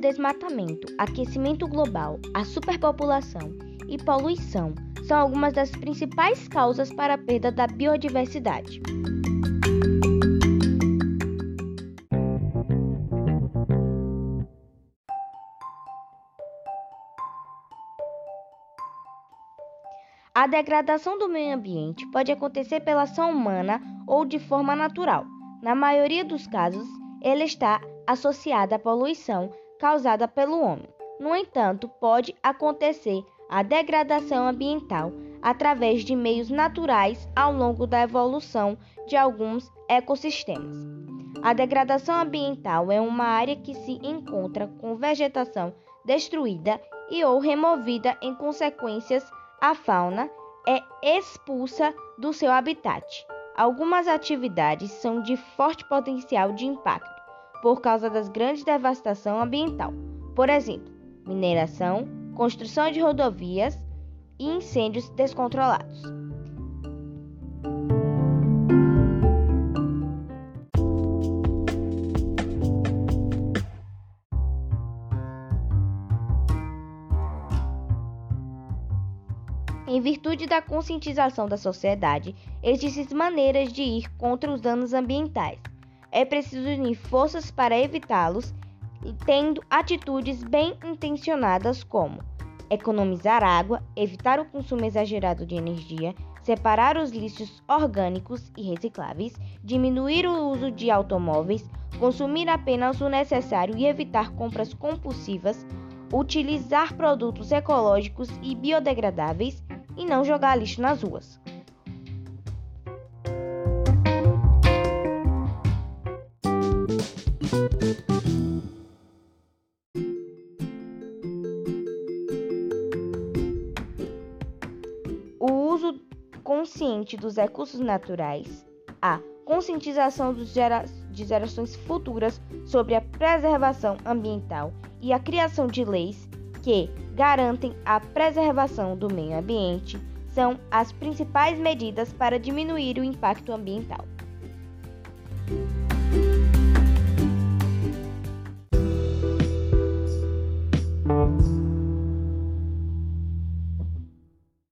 desmatamento, aquecimento global, a superpopulação e poluição são algumas das principais causas para a perda da biodiversidade. A degradação do meio ambiente pode acontecer pela ação humana ou de forma natural. Na maioria dos casos, ele está associada à poluição causada pelo homem. No entanto, pode acontecer a degradação ambiental através de meios naturais ao longo da evolução de alguns ecossistemas. A degradação ambiental é uma área que se encontra com vegetação destruída e ou removida em consequências a fauna é expulsa do seu habitat. Algumas atividades são de forte potencial de impacto por causa das grandes devastação ambiental. Por exemplo, mineração, construção de rodovias e incêndios descontrolados. Em virtude da conscientização da sociedade, existem maneiras de ir contra os danos ambientais é preciso unir forças para evitá-los, tendo atitudes bem intencionadas como economizar água, evitar o consumo exagerado de energia, separar os lixos orgânicos e recicláveis, diminuir o uso de automóveis, consumir apenas o necessário e evitar compras compulsivas, utilizar produtos ecológicos e biodegradáveis e não jogar lixo nas ruas. O uso consciente dos recursos naturais, a conscientização gera de gerações futuras sobre a preservação ambiental e a criação de leis que garantem a preservação do meio ambiente são as principais medidas para diminuir o impacto ambiental.